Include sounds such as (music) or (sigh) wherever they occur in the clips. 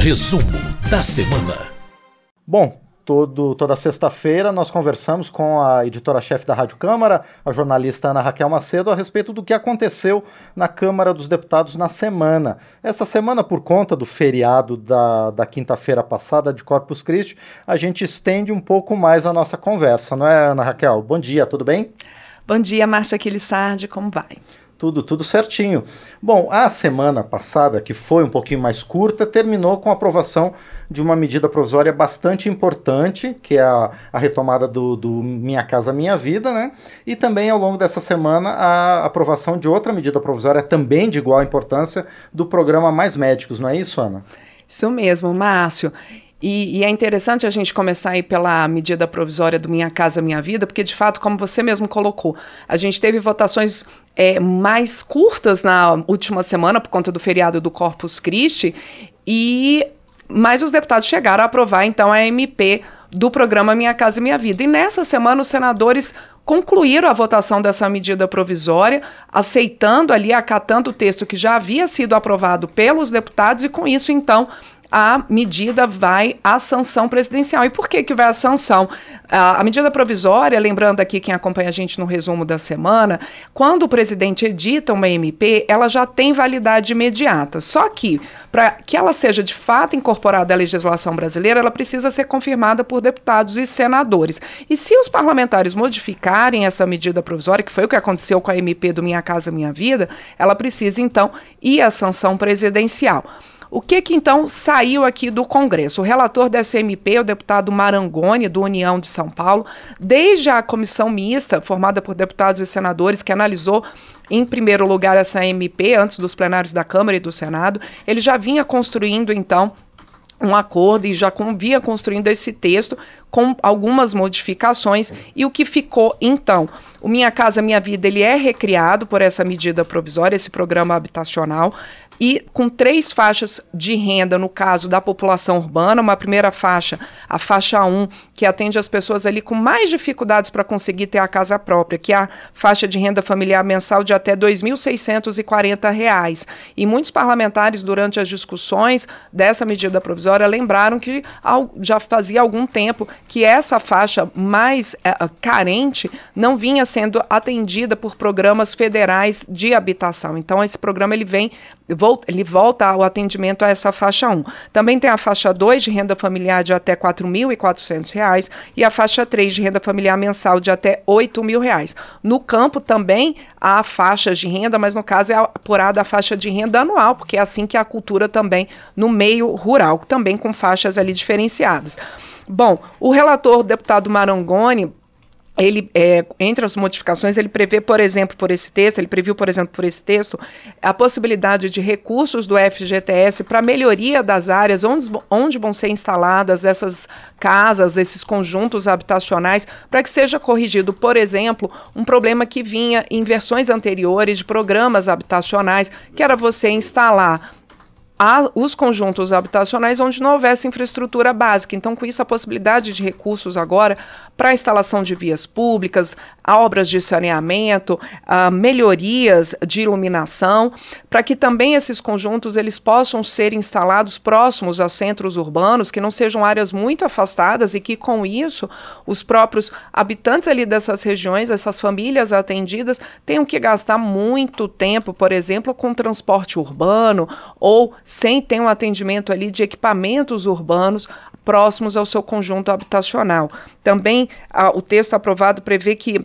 Resumo da semana. Bom, todo, toda sexta-feira nós conversamos com a editora-chefe da Rádio Câmara, a jornalista Ana Raquel Macedo, a respeito do que aconteceu na Câmara dos Deputados na semana. Essa semana, por conta do feriado da, da quinta-feira passada de Corpus Christi, a gente estende um pouco mais a nossa conversa, não é, Ana Raquel? Bom dia, tudo bem? Bom dia, Márcia Aquilissardi, como vai? Tudo, tudo certinho. Bom, a semana passada, que foi um pouquinho mais curta, terminou com a aprovação de uma medida provisória bastante importante, que é a, a retomada do, do, Minha Casa Minha Vida, né? E também ao longo dessa semana a aprovação de outra medida provisória também de igual importância do programa Mais Médicos, não é isso, Ana? Isso mesmo, Márcio. E, e, é interessante a gente começar aí pela medida provisória do Minha Casa Minha Vida, porque de fato, como você mesmo colocou, a gente teve votações é, mais curtas na última semana por conta do feriado do Corpus Christi, e mas os deputados chegaram a aprovar então a MP do programa Minha Casa Minha Vida. E nessa semana os senadores concluíram a votação dessa medida provisória, aceitando ali, acatando o texto que já havia sido aprovado pelos deputados, e com isso, então, a medida vai à sanção presidencial. E por que, que vai à sanção? A, a, medida provisória, lembrando aqui quem acompanha a gente no resumo da semana, quando o presidente edita uma MP, ela já tem validade imediata. Só que, para que ela seja de fato incorporada à legislação brasileira, ela precisa ser confirmada por deputados e senadores. E se os parlamentares modificarem essa medida provisória, que foi o que aconteceu com a MP do Minha Casa Minha Vida, ela precisa então ir à sanção presidencial. O que que então saiu aqui do Congresso? O relator dessa MP, o deputado Marangoni, do União de São Paulo, desde a comissão mista, formada por deputados e senadores, que analisou em primeiro lugar essa MP antes dos plenários da Câmara e do Senado, ele já vinha construindo então um acordo e já vinha construindo esse texto com algumas modificações e o que ficou então o Minha Casa Minha Vida ele é recriado por essa medida provisória esse programa habitacional e com três faixas de renda, no caso da população urbana, uma primeira faixa, a faixa 1, que atende as pessoas ali com mais dificuldades para conseguir ter a casa própria, que é a faixa de renda familiar mensal de até R$ 2.640. E muitos parlamentares, durante as discussões dessa medida provisória, lembraram que já fazia algum tempo que essa faixa mais é, carente não vinha sendo atendida por programas federais de habitação. Então, esse programa ele vem ele volta ao atendimento a essa faixa 1. Também tem a faixa 2 de renda familiar de até R$ 4.400 e a faixa 3 de renda familiar mensal de até R$ 8.000. No campo também há faixas de renda, mas no caso é apurada a faixa de renda anual, porque é assim que a cultura também no meio rural, também com faixas ali diferenciadas. Bom, o relator, o deputado Marangoni, ele, é, entre as modificações, ele prevê, por exemplo, por esse texto, ele previu, por exemplo, por esse texto, a possibilidade de recursos do FGTS para melhoria das áreas onde, onde vão ser instaladas essas casas, esses conjuntos habitacionais, para que seja corrigido, por exemplo, um problema que vinha em versões anteriores de programas habitacionais, que era você instalar a, os conjuntos habitacionais onde não houvesse infraestrutura básica. Então, com isso, a possibilidade de recursos agora para a instalação de vias públicas, obras de saneamento, uh, melhorias de iluminação, para que também esses conjuntos eles possam ser instalados próximos a centros urbanos, que não sejam áreas muito afastadas e que com isso os próprios habitantes ali dessas regiões, essas famílias atendidas, tenham que gastar muito tempo, por exemplo, com transporte urbano ou sem ter um atendimento ali de equipamentos urbanos próximos ao seu conjunto habitacional. Também a, o texto aprovado prevê que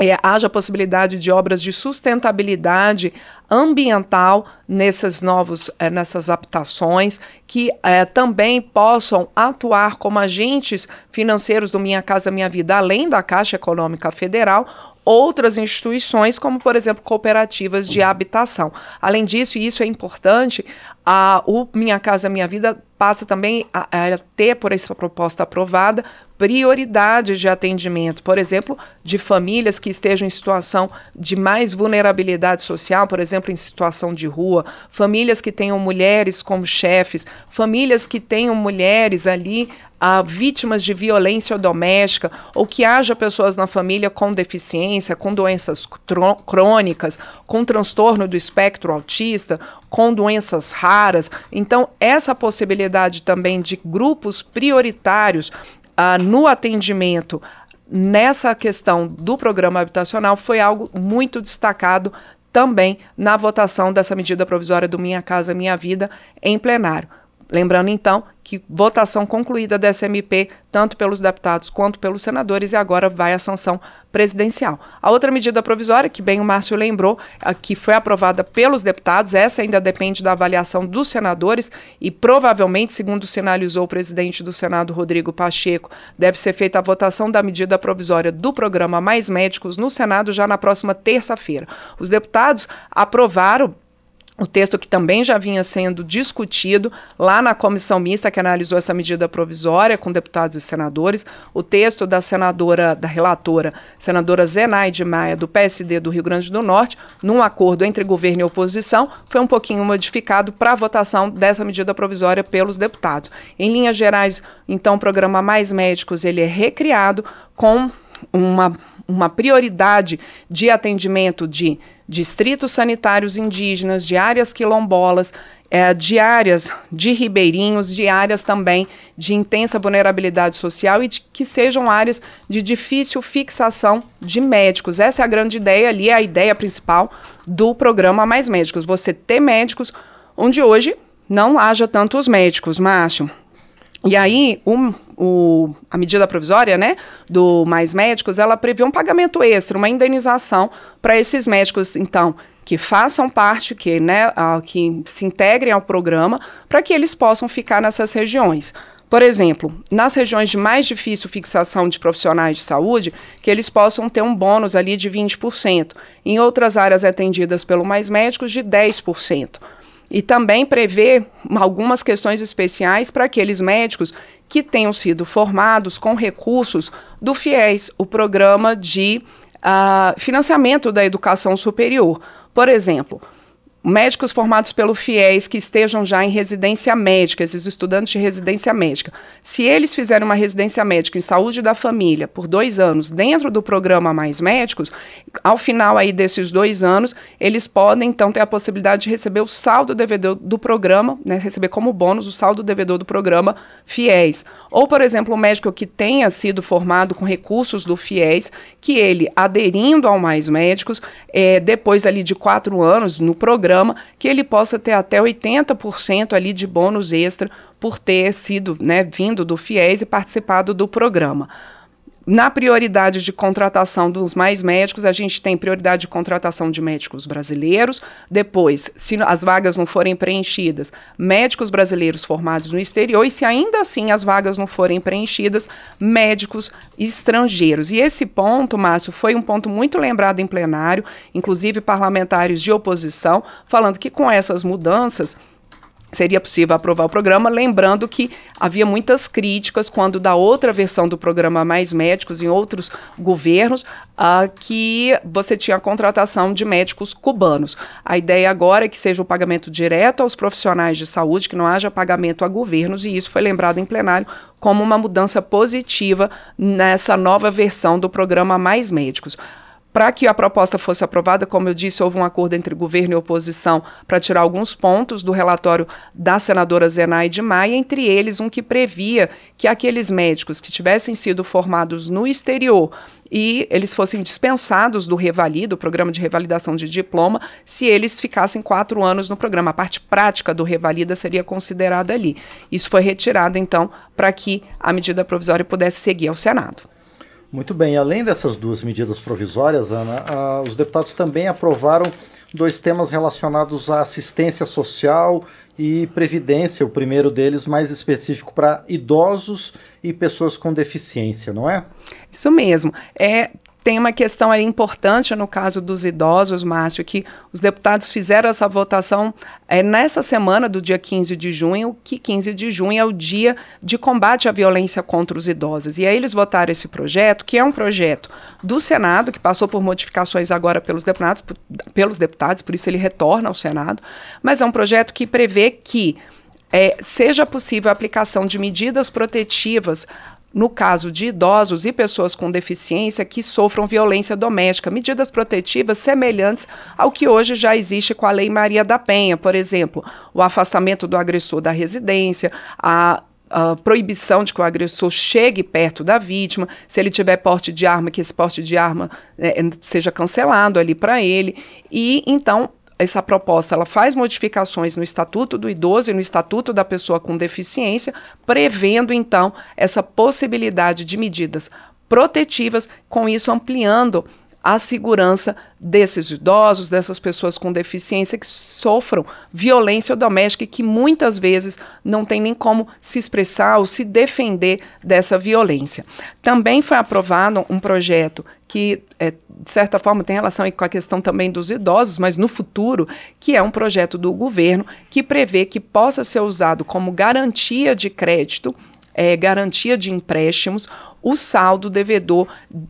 é, haja possibilidade de obras de sustentabilidade ambiental nesses novos, é, nessas habitações, que é, também possam atuar como agentes financeiros do Minha Casa Minha Vida, além da Caixa Econômica Federal, outras instituições, como, por exemplo, cooperativas de habitação. Além disso, e isso é importante, a, o Minha Casa Minha Vida passa também a, a ter, por essa proposta aprovada, prioridade de atendimento, por exemplo, de famílias que estejam em situação de mais vulnerabilidade social, por exemplo, em situação de rua, famílias que tenham mulheres como chefes, famílias que tenham mulheres ali a vítimas de violência doméstica ou que haja pessoas na família com deficiência, com doenças crônicas, com transtorno do espectro autista, com doenças raras. Então, essa possibilidade também de grupos prioritários uh, no atendimento nessa questão do programa habitacional foi algo muito destacado também na votação dessa medida provisória do Minha Casa Minha Vida em plenário. Lembrando, então, que votação concluída dessa MP, tanto pelos deputados quanto pelos senadores, e agora vai à sanção presidencial. A outra medida provisória, que bem o Márcio lembrou, que foi aprovada pelos deputados, essa ainda depende da avaliação dos senadores, e provavelmente, segundo sinalizou o presidente do Senado, Rodrigo Pacheco, deve ser feita a votação da medida provisória do programa Mais Médicos no Senado já na próxima terça-feira. Os deputados aprovaram o texto que também já vinha sendo discutido lá na comissão mista que analisou essa medida provisória com deputados e senadores, o texto da senadora, da relatora, senadora Zenaide Maia, do PSD do Rio Grande do Norte, num acordo entre governo e oposição, foi um pouquinho modificado para a votação dessa medida provisória pelos deputados. Em linhas gerais, então, o programa Mais Médicos ele é recriado com uma, uma prioridade de atendimento de distritos sanitários indígenas, de áreas quilombolas, é, de áreas de ribeirinhos, de áreas também de intensa vulnerabilidade social e de, que sejam áreas de difícil fixação de médicos. Essa é a grande ideia ali, é a ideia principal do programa Mais Médicos. Você ter médicos onde hoje não haja tantos médicos, Márcio. E aí, um, o, a medida provisória, né, do Mais Médicos, ela prevê um pagamento extra, uma indenização para esses médicos, então, que façam parte, que, né, a, que se integrem ao programa, para que eles possam ficar nessas regiões. Por exemplo, nas regiões de mais difícil fixação de profissionais de saúde, que eles possam ter um bônus ali de 20%. Em outras áreas atendidas pelo Mais Médicos, de 10% e também prevê algumas questões especiais para aqueles médicos que tenham sido formados com recursos do FIES, o programa de uh, financiamento da educação superior. Por exemplo, médicos formados pelo FIES que estejam já em residência médica, esses estudantes de residência médica, se eles fizerem uma residência médica em saúde da família por dois anos dentro do programa Mais Médicos, ao final aí desses dois anos, eles podem então ter a possibilidade de receber o saldo devedor do programa, né, receber como bônus o saldo devedor do programa FIES. Ou, por exemplo, um médico que tenha sido formado com recursos do FIES, que ele, aderindo ao Mais Médicos, é, depois ali de quatro anos no programa, que ele possa ter até 80% ali de bônus extra por ter sido, né, vindo do FIES e participado do programa. Na prioridade de contratação dos mais médicos, a gente tem prioridade de contratação de médicos brasileiros. Depois, se as vagas não forem preenchidas, médicos brasileiros formados no exterior. E se ainda assim as vagas não forem preenchidas, médicos estrangeiros. E esse ponto, Márcio, foi um ponto muito lembrado em plenário, inclusive parlamentares de oposição, falando que com essas mudanças seria possível aprovar o programa, lembrando que havia muitas críticas quando da outra versão do programa Mais Médicos em outros governos, uh, que você tinha a contratação de médicos cubanos. A ideia agora é que seja o pagamento direto aos profissionais de saúde, que não haja pagamento a governos, e isso foi lembrado em plenário como uma mudança positiva nessa nova versão do programa Mais Médicos. Para que a proposta fosse aprovada, como eu disse, houve um acordo entre governo e oposição para tirar alguns pontos do relatório da senadora Zenaide Maia, entre eles um que previa que aqueles médicos que tivessem sido formados no exterior e eles fossem dispensados do Revalida, o programa de revalidação de diploma, se eles ficassem quatro anos no programa. A parte prática do Revalida seria considerada ali. Isso foi retirado, então, para que a medida provisória pudesse seguir ao Senado. Muito bem, além dessas duas medidas provisórias, Ana, os deputados também aprovaram dois temas relacionados à assistência social e previdência. O primeiro deles mais específico para idosos e pessoas com deficiência, não é? Isso mesmo. É, tem uma questão aí importante no caso dos idosos, Márcio, que os deputados fizeram essa votação é, nessa semana do dia 15 de junho, que 15 de junho é o dia de combate à violência contra os idosos. E aí eles votaram esse projeto, que é um projeto do Senado, que passou por modificações agora pelos deputados, pelos deputados, por isso ele retorna ao Senado, mas é um projeto que prevê que é, seja possível a aplicação de medidas protetivas no caso de idosos e pessoas com deficiência que sofram violência doméstica, medidas protetivas semelhantes ao que hoje já existe com a Lei Maria da Penha, por exemplo, o afastamento do agressor da residência, a proibição de que o agressor chegue perto da vítima, se ele tiver porte de arma, que esse porte de arma é, seja cancelado ali para ele. E então essa proposta ela faz modificações no Estatuto do Idoso e no Estatuto da Pessoa com Deficiência, prevendo então essa possibilidade de medidas protetivas, com isso ampliando a segurança desses idosos, dessas pessoas com deficiência que sofram violência doméstica e que muitas vezes não tem nem como se expressar ou se defender dessa violência. Também foi aprovado um projeto que, é, de certa forma, tem relação com a questão também dos idosos, mas no futuro, que é um projeto do governo que prevê que possa ser usado como garantia de crédito é, garantia de empréstimos, o saldo devedor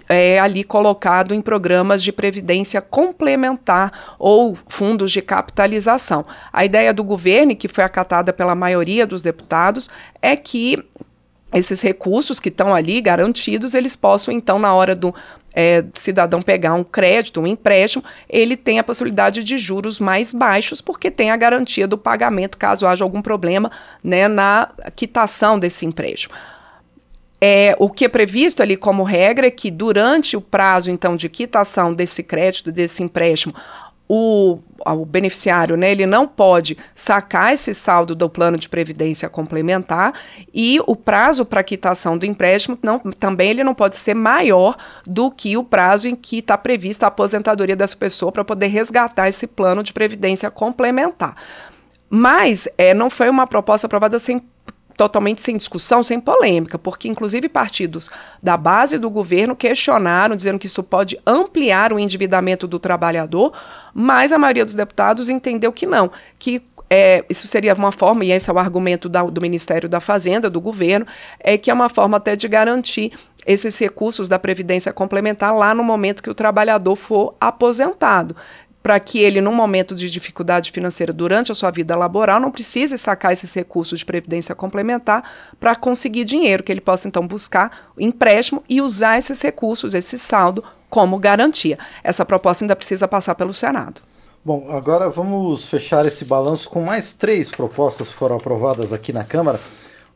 é ali colocado em programas de previdência complementar ou fundos de capitalização. A ideia do governo, que foi acatada pela maioria dos deputados, é que esses recursos que estão ali garantidos, eles possam, então, na hora do é, cidadão pegar um crédito, um empréstimo, ele tem a possibilidade de juros mais baixos, porque tem a garantia do pagamento caso haja algum problema né, na quitação desse empréstimo. É, o que é previsto ali como regra é que durante o prazo então de quitação desse crédito, desse empréstimo, o, o beneficiário, né, ele não pode sacar esse saldo do plano de previdência complementar e o prazo para quitação do empréstimo não, também ele não pode ser maior do que o prazo em que está prevista a aposentadoria dessa pessoa para poder resgatar esse plano de previdência complementar. Mas é, não foi uma proposta aprovada sem totalmente sem discussão, sem polêmica, porque inclusive partidos da base do governo questionaram, dizendo que isso pode ampliar o endividamento do trabalhador, mas a maioria dos deputados entendeu que não, que é, isso seria uma forma, e esse é o argumento da, do Ministério da Fazenda, do governo, é que é uma forma até de garantir esses recursos da Previdência Complementar lá no momento que o trabalhador for aposentado para que ele, num momento de dificuldade financeira durante a sua vida laboral, não precise sacar esses recursos de previdência complementar para conseguir dinheiro, que ele possa então buscar empréstimo e usar esses recursos, esse saldo, como garantia. Essa proposta ainda precisa passar pelo Senado. Bom, agora vamos fechar esse balanço com mais três propostas que foram aprovadas aqui na Câmara.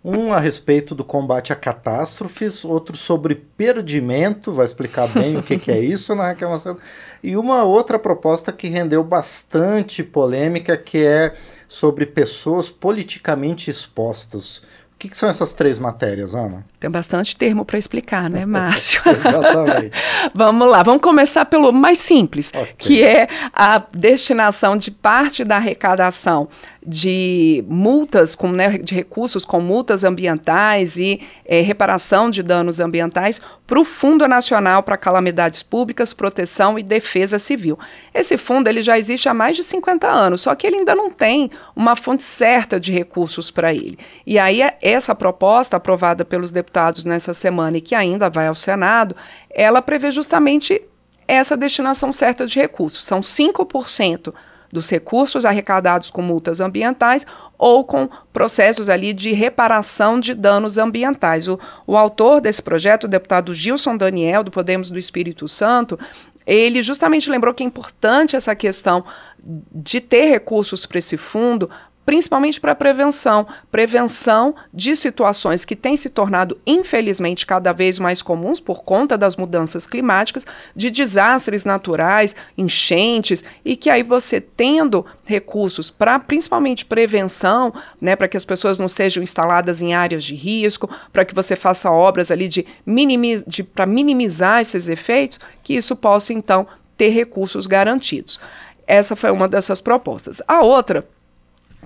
Um a respeito do combate a catástrofes, outro sobre perdimento, vai explicar bem o que, que é (laughs) isso né, reclamação, e uma outra proposta que rendeu bastante polêmica, que é sobre pessoas politicamente expostas que, que, são essas três matérias, Ana? Tem bastante termo para explicar, né, (laughs) Márcio? Exatamente. (laughs) vamos lá, vamos começar pelo mais simples, okay. que é a destinação de parte da arrecadação de multas, com, né, de recursos com multas ambientais e é, reparação de danos ambientais para o Fundo Nacional para Calamidades Públicas, Proteção e Defesa Civil. Esse fundo ele já existe há mais de 50 anos, só que ele ainda não tem uma fonte certa de recursos para ele. E aí essa proposta aprovada pelos deputados nessa semana e que ainda vai ao Senado, ela prevê justamente essa destinação certa de recursos. São 5% dos recursos arrecadados com multas ambientais ou com processos ali de reparação de danos ambientais. O, o autor desse projeto, o deputado Gilson Daniel, do Podemos do Espírito Santo, ele justamente lembrou que é importante essa questão de ter recursos para esse fundo principalmente para prevenção, prevenção de situações que têm se tornado infelizmente cada vez mais comuns por conta das mudanças climáticas, de desastres naturais, enchentes e que aí você tendo recursos para principalmente prevenção, né, para que as pessoas não sejam instaladas em áreas de risco, para que você faça obras ali de, minimiz de para minimizar esses efeitos, que isso possa então ter recursos garantidos. Essa foi uma dessas propostas. A outra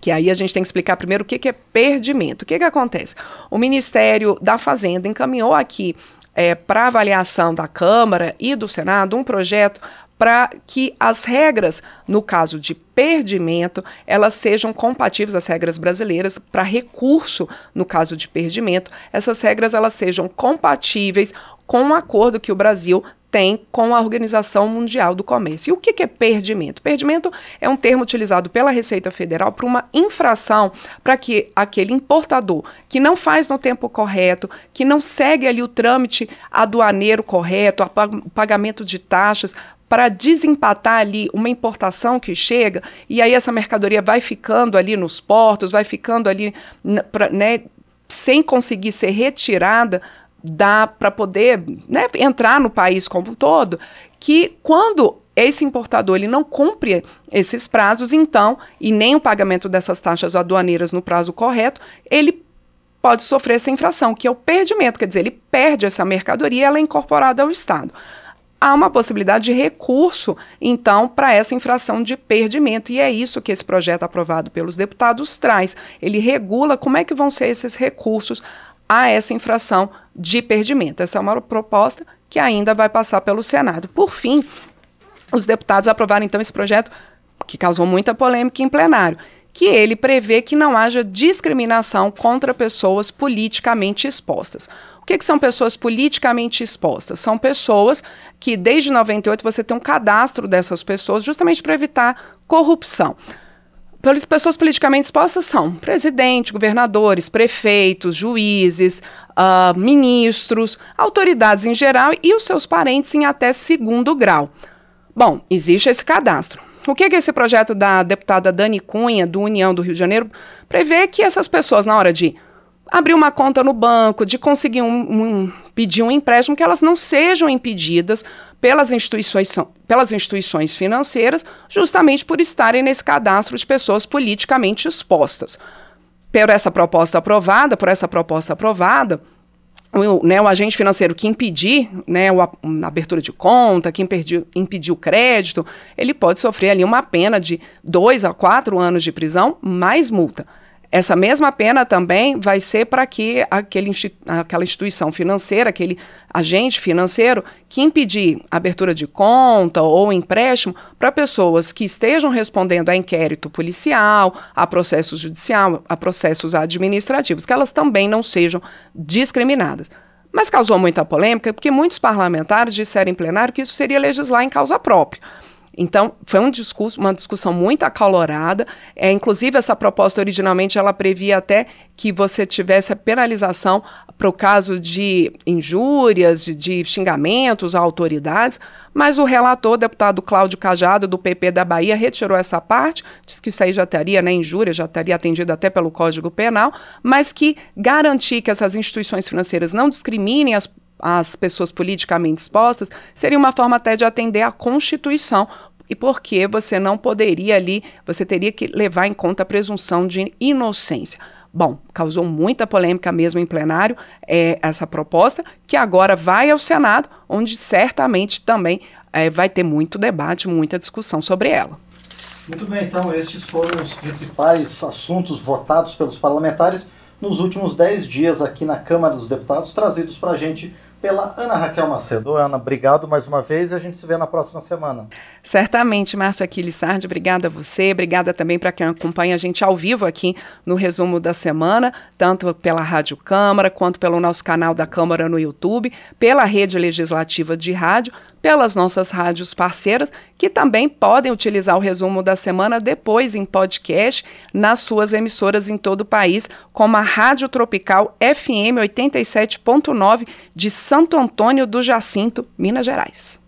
que aí a gente tem que explicar primeiro o que, que é perdimento. O que, que acontece? O Ministério da Fazenda encaminhou aqui é, para avaliação da Câmara e do Senado um projeto para que as regras, no caso de perdimento, elas sejam compatíveis às regras brasileiras para recurso no caso de perdimento, essas regras elas sejam compatíveis com um acordo que o Brasil tem com a Organização Mundial do Comércio. E o que, que é perdimento? Perdimento é um termo utilizado pela Receita Federal para uma infração para que aquele importador que não faz no tempo correto, que não segue ali o trâmite aduaneiro correto, o pagamento de taxas, para desempatar ali uma importação que chega, e aí essa mercadoria vai ficando ali nos portos, vai ficando ali pra, né, sem conseguir ser retirada dá para poder né, entrar no país como um todo, que quando esse importador ele não cumpre esses prazos, então, e nem o pagamento dessas taxas aduaneiras no prazo correto, ele pode sofrer essa infração, que é o perdimento, quer dizer, ele perde essa mercadoria ela é incorporada ao Estado. Há uma possibilidade de recurso, então, para essa infração de perdimento, e é isso que esse projeto aprovado pelos deputados traz. Ele regula como é que vão ser esses recursos a essa infração de perdimento. Essa é uma proposta que ainda vai passar pelo Senado. Por fim, os deputados aprovaram então esse projeto que causou muita polêmica em plenário, que ele prevê que não haja discriminação contra pessoas politicamente expostas. O que, que, são pessoas politicamente expostas? São pessoas que, desde 98, você tem um cadastro dessas pessoas justamente para evitar corrupção. Pessoas politicamente expostas são presidente, governadores, prefeitos, juízes, uh, ministros, autoridades em geral e os seus parentes em até segundo grau. Bom, existe esse cadastro. O que, que esse projeto da deputada Dani Cunha, do União do Rio de Janeiro, prevê que essas pessoas, na hora de abrir uma conta no banco, de conseguir um, um, pedir um empréstimo, que elas não sejam impedidas pelas instituições, pelas instituições financeiras, justamente por estarem nesse cadastro de pessoas politicamente expostas. Por essa proposta aprovada, por essa proposta aprovada, o, né, o agente financeiro que impedir né, a, a abertura de conta, que impedir, impedir o crédito, ele pode sofrer ali uma pena de dois a quatro anos de prisão, mais multa. Essa mesma pena também vai ser para que aquele, aquela instituição financeira, aquele agente financeiro, que impedir abertura de conta ou empréstimo para pessoas que estejam respondendo a inquérito policial, a processo judicial, a processos administrativos, que elas também não sejam discriminadas. Mas causou muita polêmica porque muitos parlamentares disseram em plenário que isso seria legislar em causa própria. Então, foi um discurso, uma discussão muito acalorada. É, inclusive, essa proposta originalmente ela previa até que você tivesse a penalização para o caso de injúrias, de, de, xingamentos a autoridades, mas o relator, deputado Cláudio Cajado, do PP da Bahia, retirou essa parte, disse que isso aí já estaria, né, injúria, já estaria atendido até pelo Código Penal, mas que garantir que essas instituições financeiras não discriminem as as pessoas politicamente expostas, seria uma forma até de atender à Constituição, e porque você não poderia ali, você teria que levar em conta a presunção de inocência. Bom, causou muita polêmica mesmo em plenário é, essa proposta, que agora vai ao Senado, onde certamente também é, vai ter muito debate, muita discussão sobre ela. Muito bem, então estes foram os principais assuntos votados pelos parlamentares nos últimos 10 dias aqui na Câmara dos Deputados, trazidos para a gente pela Ana Raquel Macedo. Ana, obrigado mais uma vez e a gente se vê na próxima semana. Certamente, Márcio Aquiles Sardi, obrigada a você, obrigada também para quem acompanha a gente ao vivo aqui no resumo da semana, tanto pela Rádio Câmara, quanto pelo nosso canal da Câmara no YouTube, pela rede legislativa de rádio, pelas nossas rádios parceiras, que também podem utilizar o resumo da semana depois em podcast nas suas emissoras em todo o país, como a Rádio Tropical FM 87.9 de Santo Antônio do Jacinto, Minas Gerais.